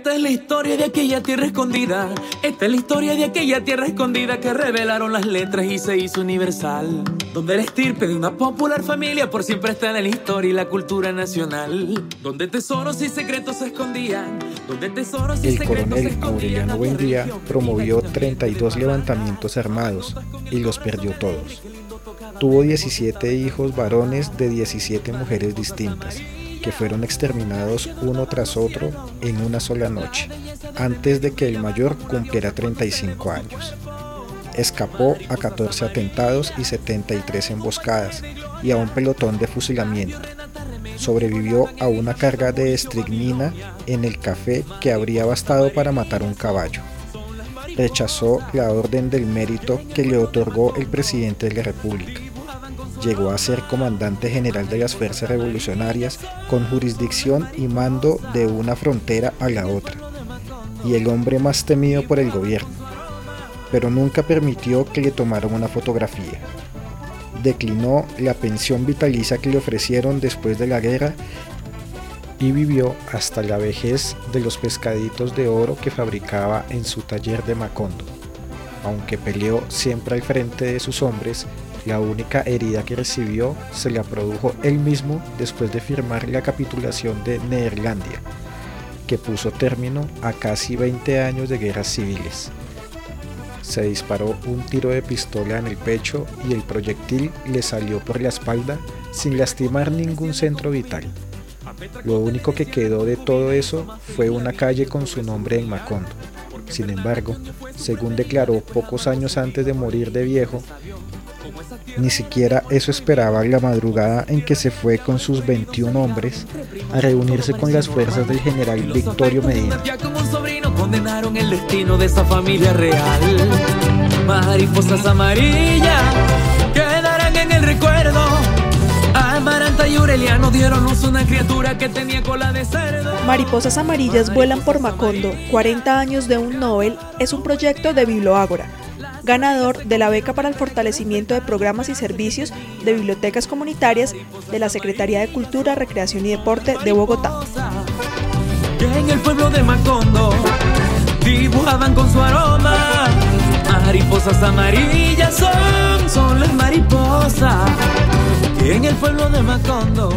Esta es la historia de aquella tierra escondida. Esta es la historia de aquella tierra escondida que revelaron las letras y se hizo universal. Donde el estirpe de una popular familia por siempre está en la historia y la cultura nacional. Donde tesoros y secretos se escondían. Donde tesoros y El secretos se coronel. Aureliano Buendía promovió 32 levantamientos armados y los perdió todos. Tuvo 17 hijos varones de 17 mujeres distintas, que fueron exterminados uno tras otro en una sola noche, antes de que el mayor cumpliera 35 años. Escapó a 14 atentados y 73 emboscadas y a un pelotón de fusilamiento. Sobrevivió a una carga de estricnina en el café que habría bastado para matar un caballo. Rechazó la orden del mérito que le otorgó el presidente de la República. Llegó a ser comandante general de las fuerzas revolucionarias con jurisdicción y mando de una frontera a la otra, y el hombre más temido por el gobierno, pero nunca permitió que le tomaran una fotografía. Declinó la pensión vitalicia que le ofrecieron después de la guerra y vivió hasta la vejez de los pescaditos de oro que fabricaba en su taller de Macondo. Aunque peleó siempre al frente de sus hombres, la única herida que recibió se la produjo él mismo después de firmar la capitulación de Neerlandia, que puso término a casi 20 años de guerras civiles. Se disparó un tiro de pistola en el pecho y el proyectil le salió por la espalda sin lastimar ningún centro vital. Lo único que quedó de todo eso fue una calle con su nombre en Macondo. Sin embargo, según declaró pocos años antes de morir de viejo, ni siquiera eso esperaba la madrugada en que se fue con sus 21 hombres a reunirse con las fuerzas del general Victorio Medina. Condenaron y Aureliano dieron luz una criatura que tenía cerdo. Mariposas amarillas vuelan por Macondo, 40 años de un Nobel, es un proyecto de Biblioágora, ganador de la beca para el fortalecimiento de programas y servicios de bibliotecas comunitarias de la Secretaría de Cultura, Recreación y Deporte de Bogotá. En el pueblo de Macondo dibujaban con su aroma. Mariposas amarillas son, son las mariposas. En el pueblo de Macondo